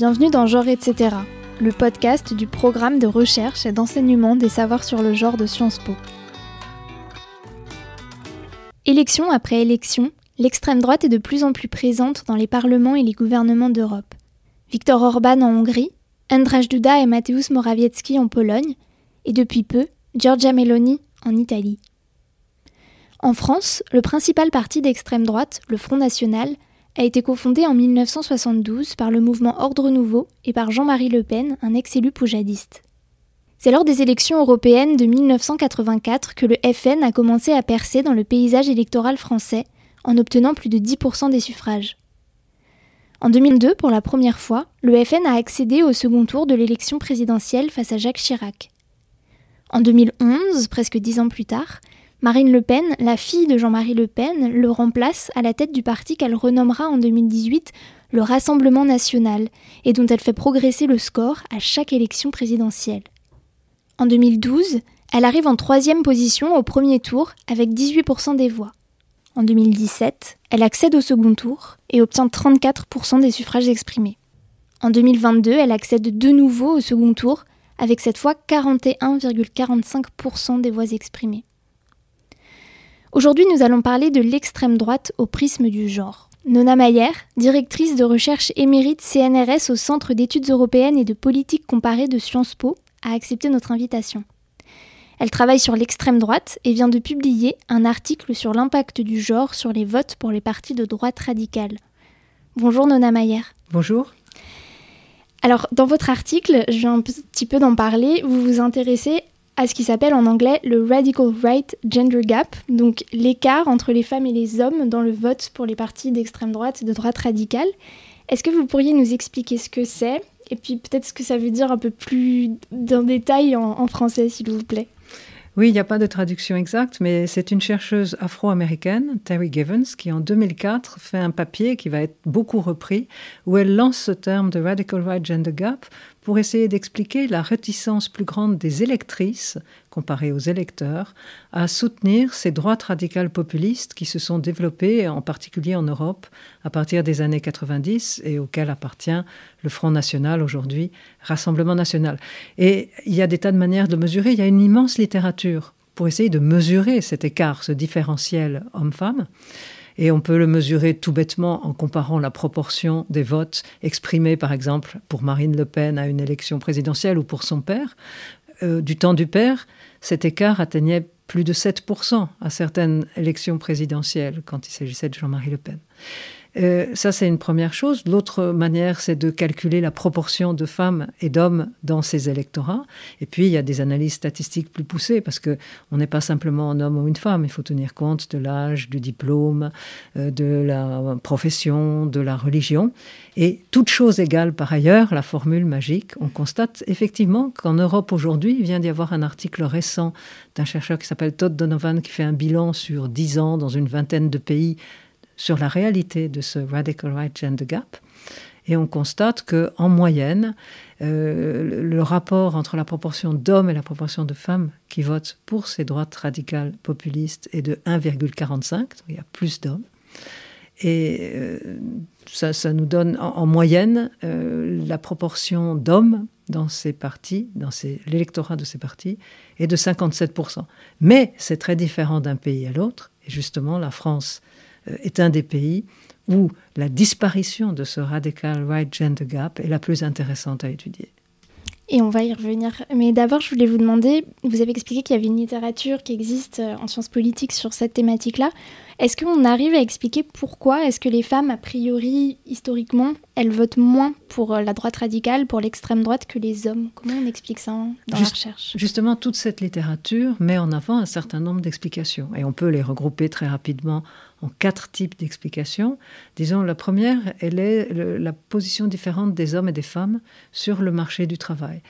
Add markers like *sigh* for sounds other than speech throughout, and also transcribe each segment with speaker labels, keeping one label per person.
Speaker 1: Bienvenue dans Genre etc., le podcast du programme de recherche et d'enseignement des savoirs sur le genre de Sciences Po. Élection après élection, l'extrême droite est de plus en plus présente dans les parlements et les gouvernements d'Europe. Viktor Orban en Hongrie, Andrzej Duda et Mateusz Morawiecki en Pologne, et depuis peu, Giorgia Meloni en Italie. En France, le principal parti d'extrême droite, le Front National, a été cofondé en 1972 par le mouvement Ordre Nouveau et par Jean-Marie Le Pen, un ex-élu poujadiste. C'est lors des élections européennes de 1984 que le FN a commencé à percer dans le paysage électoral français en obtenant plus de 10% des suffrages. En 2002, pour la première fois, le FN a accédé au second tour de l'élection présidentielle face à Jacques Chirac. En 2011, presque dix ans plus tard, Marine Le Pen, la fille de Jean-Marie Le Pen, le remplace à la tête du parti qu'elle renommera en 2018 le Rassemblement national et dont elle fait progresser le score à chaque élection présidentielle. En 2012, elle arrive en troisième position au premier tour avec 18% des voix. En 2017, elle accède au second tour et obtient 34% des suffrages exprimés. En 2022, elle accède de nouveau au second tour avec cette fois 41,45% des voix exprimées. Aujourd'hui, nous allons parler de l'extrême droite au prisme du genre. Nona Mayer, directrice de recherche émérite CNRS au Centre d'études européennes et de politique comparée de Sciences Po, a accepté notre invitation. Elle travaille sur l'extrême droite et vient de publier un article sur l'impact du genre sur les votes pour les partis de droite radicale. Bonjour Nona Mayer.
Speaker 2: Bonjour.
Speaker 1: Alors, dans votre article, je viens un petit peu d'en parler, vous vous intéressez à ce qui s'appelle en anglais le Radical Right Gender Gap, donc l'écart entre les femmes et les hommes dans le vote pour les partis d'extrême droite et de droite radicale. Est-ce que vous pourriez nous expliquer ce que c'est? Et puis peut-être ce que ça veut dire un peu plus d'un détail en, en français, s'il vous plaît?
Speaker 2: Oui, il n'y a pas de traduction exacte, mais c'est une chercheuse afro-américaine, Terry Givens, qui en 2004 fait un papier qui va être beaucoup repris, où elle lance ce terme de Radical Right Gender Gap pour essayer d'expliquer la réticence plus grande des électrices, comparée aux électeurs, à soutenir ces droites radicales populistes qui se sont développées, en particulier en Europe, à partir des années 90 et auxquelles appartient le Front National aujourd'hui, Rassemblement National. Et il y a des tas de manières de mesurer. Il y a une immense littérature pour essayer de mesurer cet écart, ce différentiel homme-femme. Et on peut le mesurer tout bêtement en comparant la proportion des votes exprimés, par exemple, pour Marine Le Pen à une élection présidentielle ou pour son père. Euh, du temps du père, cet écart atteignait plus de 7% à certaines élections présidentielles quand il s'agissait de Jean-Marie Le Pen. Euh, ça, c'est une première chose. L'autre manière, c'est de calculer la proportion de femmes et d'hommes dans ces électorats. Et puis, il y a des analyses statistiques plus poussées parce que on n'est pas simplement un homme ou une femme. Il faut tenir compte de l'âge, du diplôme, euh, de la profession, de la religion. Et toute chose égale par ailleurs, la formule magique, on constate effectivement qu'en Europe aujourd'hui, il vient d'y avoir un article récent d'un chercheur qui s'appelle Todd Donovan qui fait un bilan sur dix ans dans une vingtaine de pays sur la réalité de ce Radical Right Gender Gap. Et on constate que, en moyenne, euh, le rapport entre la proportion d'hommes et la proportion de femmes qui votent pour ces droites radicales populistes est de 1,45. Il y a plus d'hommes. Et euh, ça, nous donne en, moyenne euh, la proportion d'hommes dans ces partis, dans l'électorat de ces partis, est de 57%. Mais c'est très différent d'un pays à l'autre. Et justement, la France est un des pays où la disparition de ce radical right gender gap est la plus intéressante à étudier.
Speaker 1: Et on va y revenir. Mais d'abord, je voulais vous demander, vous avez expliqué qu'il y avait une littérature qui existe euh, en sciences politiques sur cette thématique-là. Est-ce qu'on arrive à expliquer pourquoi est-ce que les femmes, a priori, historiquement, elles votent moins pour euh, la droite radicale, pour l'extrême droite que les hommes? Comment on explique ça dans la recherche?
Speaker 2: Justement, toute cette littérature met en avant un certain nombre d'explications. Et on peut les regrouper très rapidement en quatre types d'explications. Disons, la première, elle est la position différente des hommes et des femmes sur le marché du travail.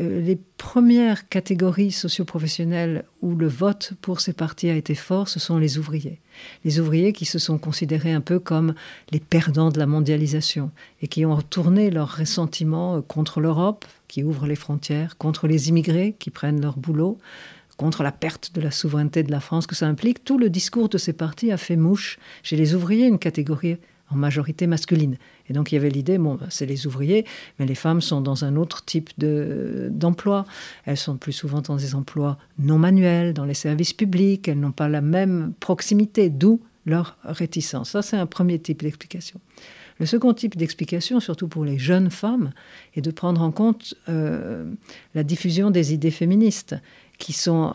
Speaker 2: Euh, les premières catégories socioprofessionnelles où le vote pour ces partis a été fort, ce sont les ouvriers. Les ouvriers qui se sont considérés un peu comme les perdants de la mondialisation et qui ont retourné leur ressentiment contre l'Europe, qui ouvre les frontières, contre les immigrés qui prennent leur boulot, contre la perte de la souveraineté de la France que ça implique, tout le discours de ces partis a fait mouche chez les ouvriers, une catégorie en majorité masculine. Et donc il y avait l'idée, bon, c'est les ouvriers, mais les femmes sont dans un autre type d'emploi. elles sont plus souvent dans des emplois non manuels, dans les services publics, elles n'ont pas la même proximité, d'où leur réticence. Ça, c'est un premier type d'explication. Le second type d'explication, surtout pour les jeunes femmes, est de prendre en compte euh, la diffusion des idées féministes, qui sont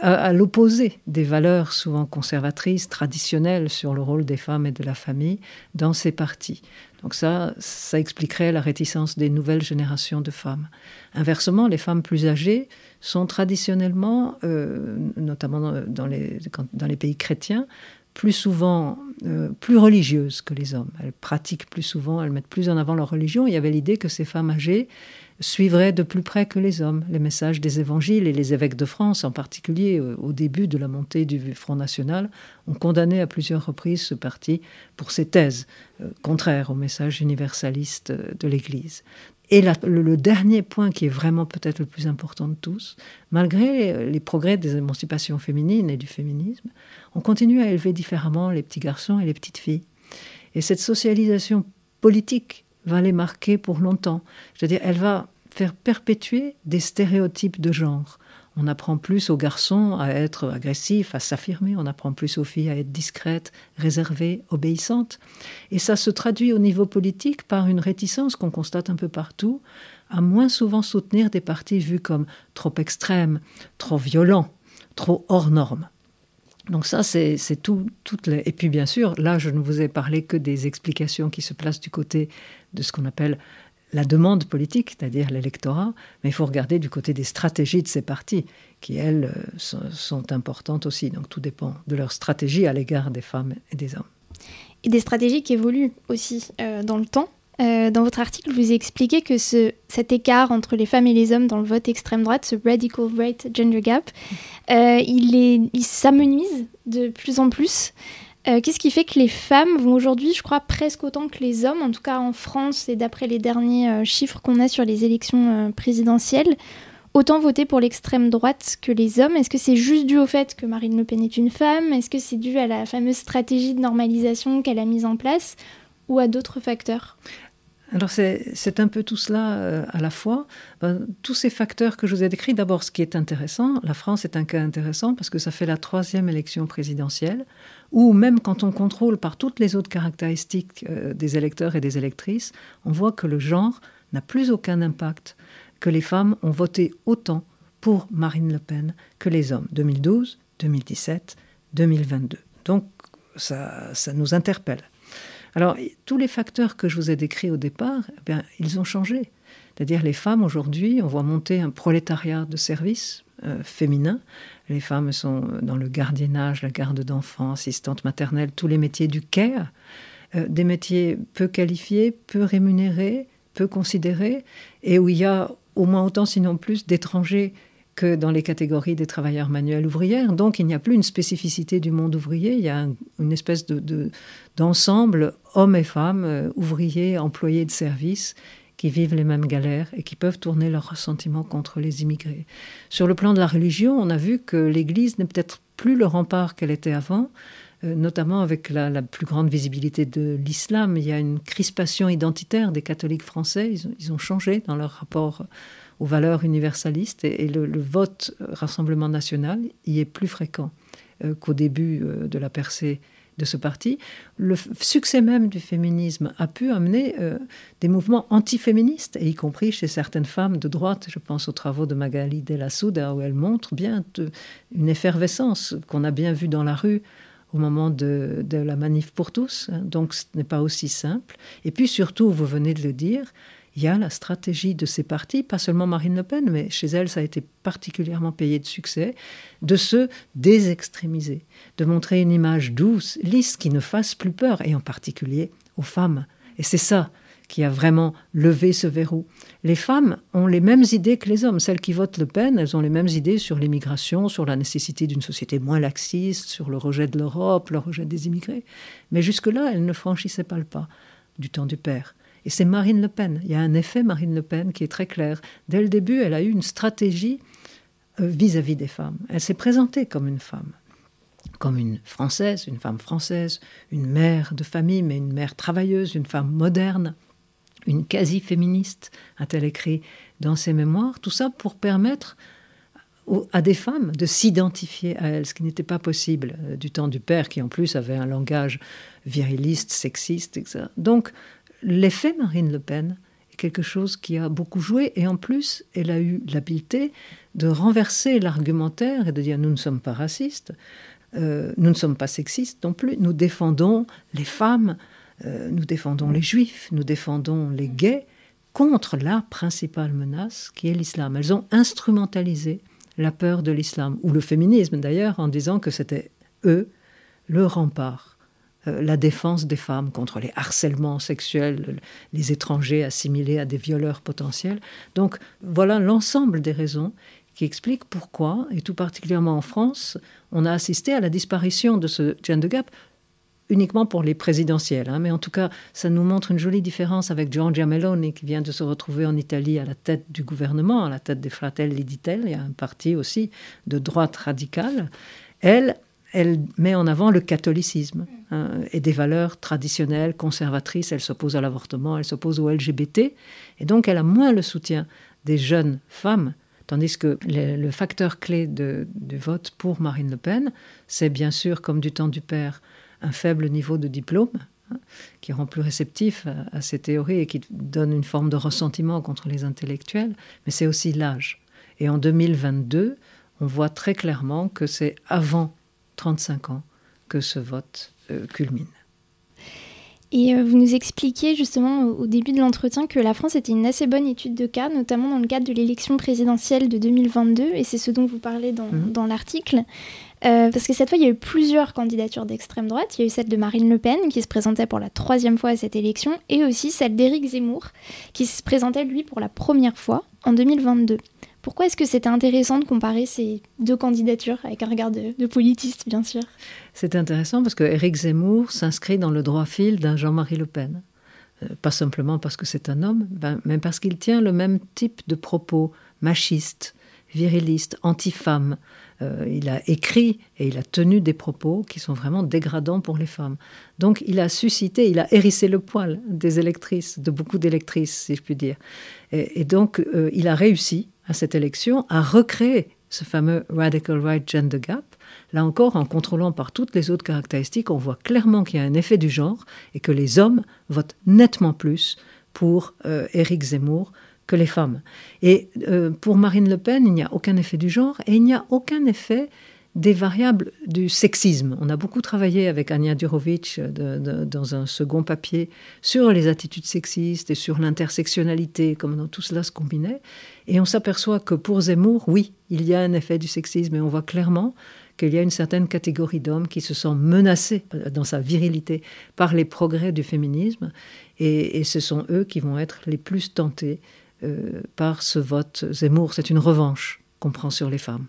Speaker 2: à l'opposé des valeurs souvent conservatrices, traditionnelles sur le rôle des femmes et de la famille dans ces partis. Donc ça, ça expliquerait la réticence des nouvelles générations de femmes. Inversement, les femmes plus âgées sont traditionnellement, euh, notamment dans les pays chrétiens, plus souvent euh, plus religieuses que les hommes. Elles pratiquent plus souvent, elles mettent plus en avant leur religion. Il y avait l'idée que ces femmes âgées suivraient de plus près que les hommes les messages des évangiles et les évêques de France, en particulier euh, au début de la montée du Front National, ont condamné à plusieurs reprises ce parti pour ses thèses euh, contraires au message universaliste de l'Église. Et le, dernier point qui est vraiment peut-être le plus important de tous, malgré les progrès des émancipations féminines et du féminisme, on continue à élever différemment les petits garçons et les petites filles. Et cette socialisation politique va les marquer pour longtemps. C'est-à-dire, elle va faire perpétuer des stéréotypes de genre. On apprend plus aux garçons à être agressifs, à s'affirmer, on apprend plus aux filles à être discrètes, réservées, obéissantes. Et ça se traduit au niveau politique par une réticence qu'on constate un peu partout, à moins souvent soutenir des partis vus comme trop extrêmes, trop violents, trop hors normes. Donc ça, c'est tout. Et puis bien sûr, là, je ne vous ai parlé que des explications qui se placent du côté de ce qu'on appelle la demande politique, c'est-à-dire l'électorat, mais il faut regarder du côté des stratégies de ces partis, qui, elles, euh, sont, importantes aussi. Donc tout dépend de leur stratégie à l'égard des femmes et des hommes.
Speaker 1: Et des stratégies qui évoluent aussi euh, dans le temps. Euh, dans votre article, vous expliquez que ce, cet écart entre les femmes et les hommes dans le vote extrême droite, ce radical right gender gap, il, il s'amenuise de plus en plus. Euh, qu'est-ce qui fait que les femmes vont aujourd'hui, je crois, presque autant que les hommes, en tout cas en France et d'après les derniers euh, chiffres qu'on a sur les élections euh, présidentielles, autant voter pour l'extrême droite que les hommes? Est-ce que c'est juste dû au fait que Marine Le Pen est une femme? Est-ce que c'est dû à la fameuse stratégie de normalisation qu'elle a mise en place ou à d'autres facteurs?
Speaker 2: Alors c'est un peu tout cela euh, à la fois. Ben, tous ces facteurs que je vous ai décrits, d'abord ce qui est intéressant, la France est un cas intéressant parce que ça fait la troisième élection présidentielle où même quand on contrôle par toutes les autres caractéristiques euh, des électeurs et des électrices, on voit que le genre n'a plus aucun impact, que les femmes ont voté autant pour Marine Le Pen que les hommes, 2012, 2017, 2022. Donc ça nous interpelle. Alors, tous les facteurs que je vous ai décrits au départ, eh bien, ils ont changé. C'est-à-dire, les femmes, aujourd'hui, on voit monter un prolétariat de services euh, féminin. Les femmes sont dans le gardiennage, la garde d'enfants, assistante maternelle, tous les métiers du care, euh, des métiers peu qualifiés, peu rémunérés, peu considérés, et où il y a au moins autant, sinon plus, d'étrangers dans les catégories des travailleurs manuels ouvrières. Donc il n'y a plus une spécificité du monde ouvrier, il y a une espèce de, d'ensemble, hommes et femmes, euh, ouvriers, employés de service, qui vivent les mêmes galères et qui peuvent tourner leurs ressentiments contre les immigrés. Sur le plan de la religion, on a vu que l'Église n'est peut-être plus le rempart qu'elle était avant, euh, notamment avec la, plus grande visibilité de l'islam. Il y a une crispation identitaire des catholiques français, ils ont changé dans leur rapport aux valeurs universalistes et, le, vote euh, Rassemblement national y est plus fréquent euh, qu'au début euh, de la percée de ce parti. Le succès même du féminisme a pu amener des mouvements antiféministes, et y compris chez certaines femmes de droite. Je pense aux travaux de Magali Della Souda, où elle montre bien une effervescence qu'on a bien vue dans la rue au moment de, de la manif pour tous. Donc ce n'est pas aussi simple. Et puis surtout, vous venez de le dire, il y a la stratégie de ces partis, pas seulement Marine Le Pen, mais chez elle, ça a été particulièrement payé de succès, de se désextrémiser, de montrer une image douce, lisse, qui ne fasse plus peur, et en particulier aux femmes. Et c'est ça qui a vraiment levé ce verrou. Les femmes ont les mêmes idées que les hommes. Celles qui votent Le Pen, elles ont les mêmes idées sur l'immigration, sur la nécessité d'une société moins laxiste, sur le rejet de l'Europe, le rejet des immigrés. Mais jusque-là, elles ne franchissaient pas le pas du temps du père. Et c'est Marine Le Pen. Il y a un effet Marine Le Pen qui est très clair. Dès le début, elle a eu une stratégie euh, vis-à-vis des femmes. Elle s'est présentée comme une femme, comme une Française, une femme française, une mère de famille, mais une mère travailleuse, une femme moderne, une quasi-féministe, a-t-elle écrit dans ses mémoires, tout ça pour permettre à des femmes de s'identifier à elles, ce qui n'était pas possible euh, du temps du père, qui en plus avait un langage viriliste, sexiste, etc. Donc, l'effet Marine Le Pen est quelque chose qui a beaucoup joué, et en plus, elle a eu l'habileté de renverser l'argumentaire et de dire nous ne sommes pas racistes, euh, nous ne sommes pas sexistes non plus, nous défendons les femmes, euh, nous défendons les juifs, nous défendons les gays contre la principale menace qui est l'islam. Elles ont instrumentalisé la peur de l'islam, ou le féminisme d'ailleurs, en disant que c'était eux le rempart, la défense des femmes contre les harcèlements sexuels, les étrangers assimilés à des violeurs potentiels. Donc voilà l'ensemble des raisons qui expliquent pourquoi, et tout particulièrement en France, on a assisté à la disparition de ce gender gap uniquement pour les présidentielles. Hein, mais en tout cas, ça nous montre une jolie différence avec Giorgia Meloni, qui vient de se retrouver en Italie à la tête du gouvernement, à la tête des Fratelli d'Italie. Un parti aussi de droite radicale. Elle, elle met en avant le catholicisme hein, et des valeurs traditionnelles, conservatrices. Elle s'oppose à l'avortement, elle s'oppose au LGBT. Et donc, elle a moins le soutien des jeunes femmes Tandis que le, facteur clé du vote pour Marine Le Pen, c'est bien sûr, comme du temps du père, un faible niveau de diplôme, hein, qui rend plus réceptif à, ces théories et qui donne une forme de ressentiment contre les intellectuels, mais c'est aussi l'âge. Et en 2022, on voit très clairement que c'est avant 35 ans que ce vote euh, culmine.
Speaker 1: Et euh, vous nous expliquiez justement au début de l'entretien que la France était une assez bonne étude de cas, notamment dans le cadre de l'élection présidentielle de 2022, et c'est ce dont vous parlez dans, mhm. dans l'article. Euh, parce que cette fois, il y a eu plusieurs candidatures d'extrême droite. Il y a eu celle de Marine Le Pen, qui se présentait pour la troisième fois à cette élection, et aussi celle d'Éric Zemmour, qui se présentait, lui, pour la première fois en 2022. Pourquoi est-ce que c'était intéressant de comparer ces deux candidatures avec un regard de, politiste, bien sûr?
Speaker 2: C'est intéressant parce que Éric Zemmour s'inscrit dans le droit fil d'un Jean-Marie Le Pen. Euh, pas simplement parce que c'est un homme, ben, mais parce qu'il tient le même type de propos machistes, virilistes, anti-femmes, euh, il a écrit et il a tenu des propos qui sont vraiment dégradants pour les femmes. Donc il a suscité, il a hérissé le poil des électrices, de beaucoup d'électrices, si je puis dire. Et, donc euh, il a réussi à cette élection à recréer ce fameux radical right gender gap. Là encore, en contrôlant par toutes les autres caractéristiques, on voit clairement qu'il y a un effet du genre et que les hommes votent nettement plus pour euh, Éric Zemmour que les femmes. Et euh, pour Marine Le Pen, il n'y a aucun effet du genre et il n'y a aucun effet des variables du sexisme. On a beaucoup travaillé avec Anya Durovic dans un second papier sur les attitudes sexistes et sur l'intersectionnalité, comment tout cela se combinait. Et on s'aperçoit que pour Zemmour, oui, il y a un effet du sexisme et on voit clairement qu'il y a une certaine catégorie d'hommes qui se sent menacés dans sa virilité par les progrès du féminisme et, et ce sont eux qui vont être les plus tentés euh, par ce vote Zemmour. C'est une revanche qu'on prend sur les femmes.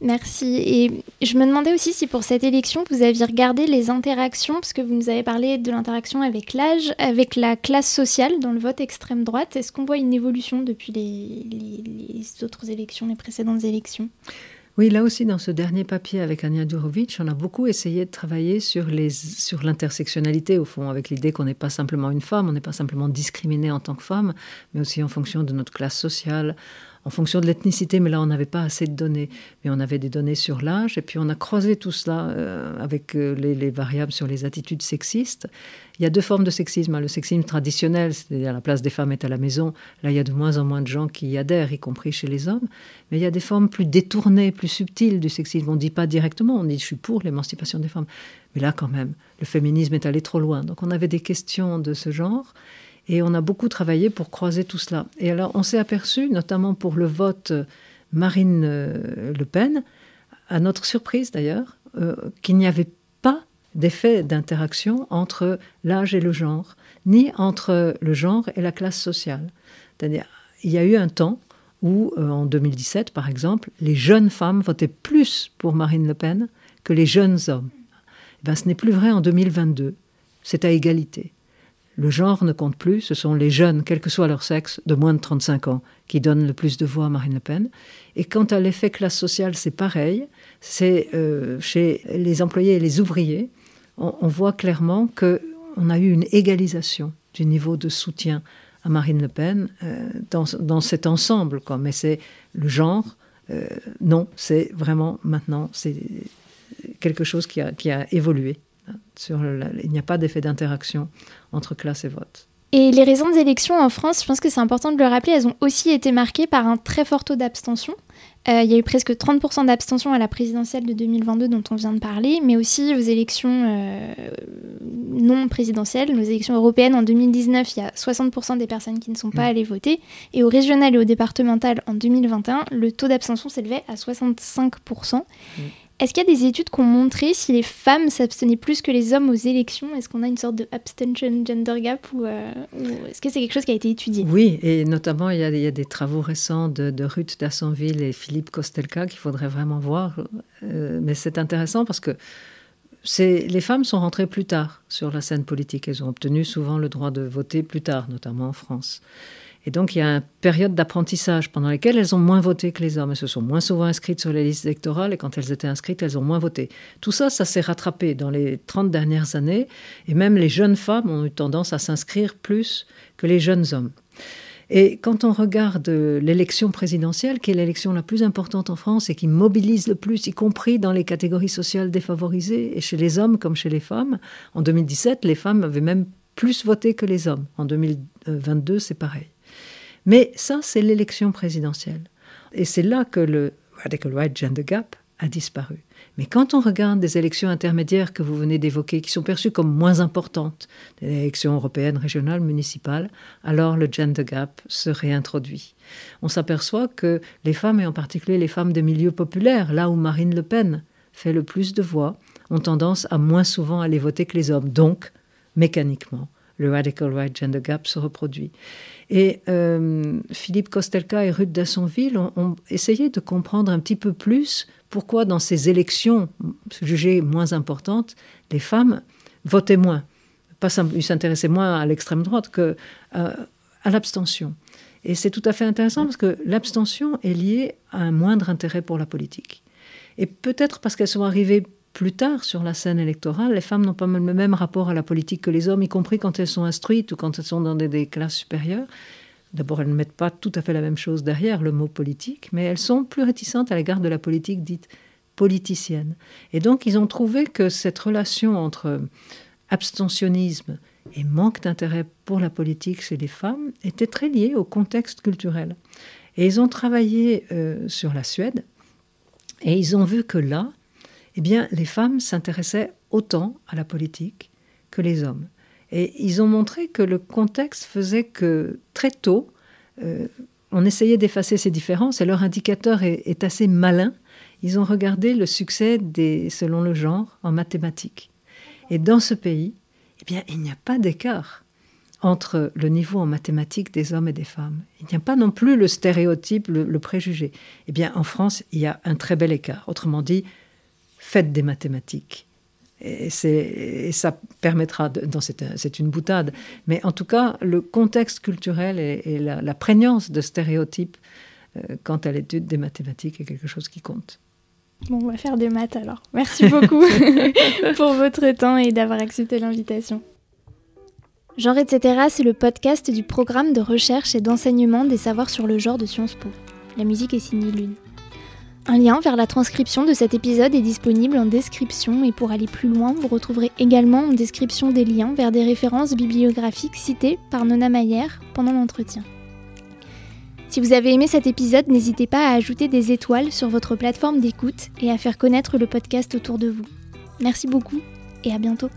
Speaker 1: Merci. Et je me demandais aussi si pour cette élection, vous aviez regardé les interactions, parce que vous nous avez parlé de l'interaction avec l'âge, avec la classe sociale dans le vote extrême droite. Est-ce qu'on voit une évolution depuis les, autres élections, les précédentes élections?
Speaker 2: Oui, là aussi, dans ce dernier papier avec Anya Durovic, on a beaucoup essayé de travailler sur, les, sur l'intersectionnalité, au fond, avec l'idée qu'on n'est pas simplement une femme, on n'est pas simplement discriminé en tant que femme, mais aussi en fonction de notre classe sociale, en fonction de l'ethnicité, mais là on n'avait pas assez de données. Mais on avait des données sur l'âge, et puis on a croisé tout cela euh, avec euh, les, variables sur les attitudes sexistes. Il y a deux formes de sexisme. Hein. Le sexisme traditionnel, c'est-à-dire la place des femmes est à la maison. Là, il y a de moins en moins de gens qui y adhèrent, y compris chez les hommes. Mais il y a des formes plus détournées, plus subtiles du sexisme. On ne dit pas directement, on dit je suis pour l'émancipation des femmes. Mais là, quand même, le féminisme est allé trop loin. Donc on avait des questions de ce genre. Et on a beaucoup travaillé pour croiser tout cela. Et alors, on s'est aperçu, notamment pour le vote Marine euh, Le Pen, à notre surprise d'ailleurs, euh, qu'il n'y avait pas d'effet d'interaction entre l'âge et le genre, ni entre le genre et la classe sociale. C'est-à-dire, il y a eu un temps où, euh, en 2017 par exemple, les jeunes femmes votaient plus pour Marine Le Pen que les jeunes hommes. Eh ben, ce n'est plus vrai en 2022. C'est à égalité le genre ne compte plus, ce sont les jeunes, quel que soit leur sexe, de moins de 35 ans, qui donnent le plus de voix à Marine Le Pen. Et quant à l'effet classe sociale, c'est pareil. C'est euh, chez les employés et les ouvriers, on, voit clairement qu'on a eu une égalisation du niveau de soutien à Marine Le Pen euh, dans, cet ensemble. Mais c'est le genre, euh, non, c'est vraiment maintenant, c'est quelque chose qui a évolué. Sur il n'y a pas d'effet d'interaction entre classe et vote.
Speaker 1: Et les récentes élections en France, je pense que c'est important de le rappeler, elles ont aussi été marquées par un très fort taux d'abstention. Euh, il y a eu presque 30% d'abstention à la présidentielle de 2022 dont on vient de parler, mais aussi aux élections euh, non présidentielles, nos élections européennes en 2019, il y a 60% des personnes qui ne sont pas mm. allées voter, et aux régionales et aux départementales en 2021, le taux d'abstention s'élevait à 65%. Est-ce qu'il y a des études qui ont montré si les femmes s'abstenaient plus que les hommes aux élections? Est-ce qu'on a une sorte de abstention gender gap ou, euh, est-ce que c'est quelque chose qui a été étudié?
Speaker 2: Oui, et notamment il y, a, des travaux récents de, Ruth Dassonville et Philippe Kostelka qu'il faudrait vraiment voir. Euh, mais c'est intéressant parce que les femmes sont rentrées plus tard sur la scène politique. Elles ont obtenu souvent le droit de voter plus tard, notamment en France. Et donc, il y a une période d'apprentissage pendant laquelle elles ont moins voté que les hommes. Elles se sont moins souvent inscrites sur les listes électorales et quand elles étaient inscrites, elles ont moins voté. Tout ça, ça s'est rattrapé dans les 30 dernières années et même les jeunes femmes ont eu tendance à s'inscrire plus que les jeunes hommes. Et quand on regarde l'élection présidentielle, qui est l'élection la plus importante en France et qui mobilise le plus, y compris dans les catégories sociales défavorisées, et chez les hommes comme chez les femmes, en 2017, les femmes avaient même plus voté que les hommes. En 2022, c'est pareil. Mais ça, c'est l'élection présidentielle. Et c'est là que le Radical Right Gender Gap a disparu. Mais quand on regarde des élections intermédiaires que vous venez d'évoquer, qui sont perçues comme moins importantes, des élections européennes, régionales, municipales, alors le gender gap se réintroduit. On s'aperçoit que les femmes, et en particulier les femmes des milieux populaires, là où Marine Le Pen fait le plus de voix, ont tendance à moins souvent aller voter que les hommes. Donc, mécaniquement, le radical right gender gap se reproduit. Et euh, Philippe Kostelka et Ruth Dassonville ont, essayé de comprendre un petit peu plus pourquoi dans ces élections jugées moins importantes, les femmes votaient moins. Pas ils s'intéressaient moins à l'extrême droite que euh, à l'abstention. Et c'est tout à fait intéressant parce que l'abstention est liée à un moindre intérêt pour la politique. Et peut-être parce qu'elles sont arrivées plus tard sur la scène électorale, les femmes n'ont pas le même rapport à la politique que les hommes, y compris quand elles sont instruites ou quand elles sont dans des, classes supérieures. D'abord, elles ne mettent pas tout à fait la même chose derrière le mot politique, mais elles sont plus réticentes à l'égard de la politique dite politicienne. Et donc, ils ont trouvé que cette relation entre abstentionnisme et manque d'intérêt pour la politique chez les femmes était très liée au contexte culturel. Et ils ont travaillé euh, sur la Suède, et ils ont vu que là, eh bien, les femmes s'intéressaient autant à la politique que les hommes. Et ils ont montré que le contexte faisait que très tôt, euh, on essayait d'effacer ces différences et leur indicateur est, assez malin. Ils ont regardé le succès des, selon le genre en mathématiques. Et dans ce pays, eh bien, il n'y a pas d'écart entre le niveau en mathématiques des hommes et des femmes. Il n'y a pas non plus le stéréotype, le, le préjugé. Eh bien, en France, il y a un très bel écart. Autrement dit, faites des mathématiques. Et, ça permettra, c'est une boutade, mais en tout cas, le contexte culturel et, la, prégnance de stéréotypes euh, quant à l'étude des mathématiques est quelque chose qui compte.
Speaker 1: Bon, on va faire des maths alors. Merci beaucoup *laughs* pour votre temps et d'avoir accepté l'invitation. Genre etc., c'est le podcast du programme de recherche et d'enseignement des savoirs sur le genre de Sciences Po. La musique est signée Lune. Un lien vers la transcription de cet épisode est disponible en description et pour aller plus loin, vous retrouverez également en description des liens vers des références bibliographiques citées par Nona Mayer pendant l'entretien. Si vous avez aimé cet épisode, n'hésitez pas à ajouter des étoiles sur votre plateforme d'écoute et à faire connaître le podcast autour de vous. Merci beaucoup et à bientôt.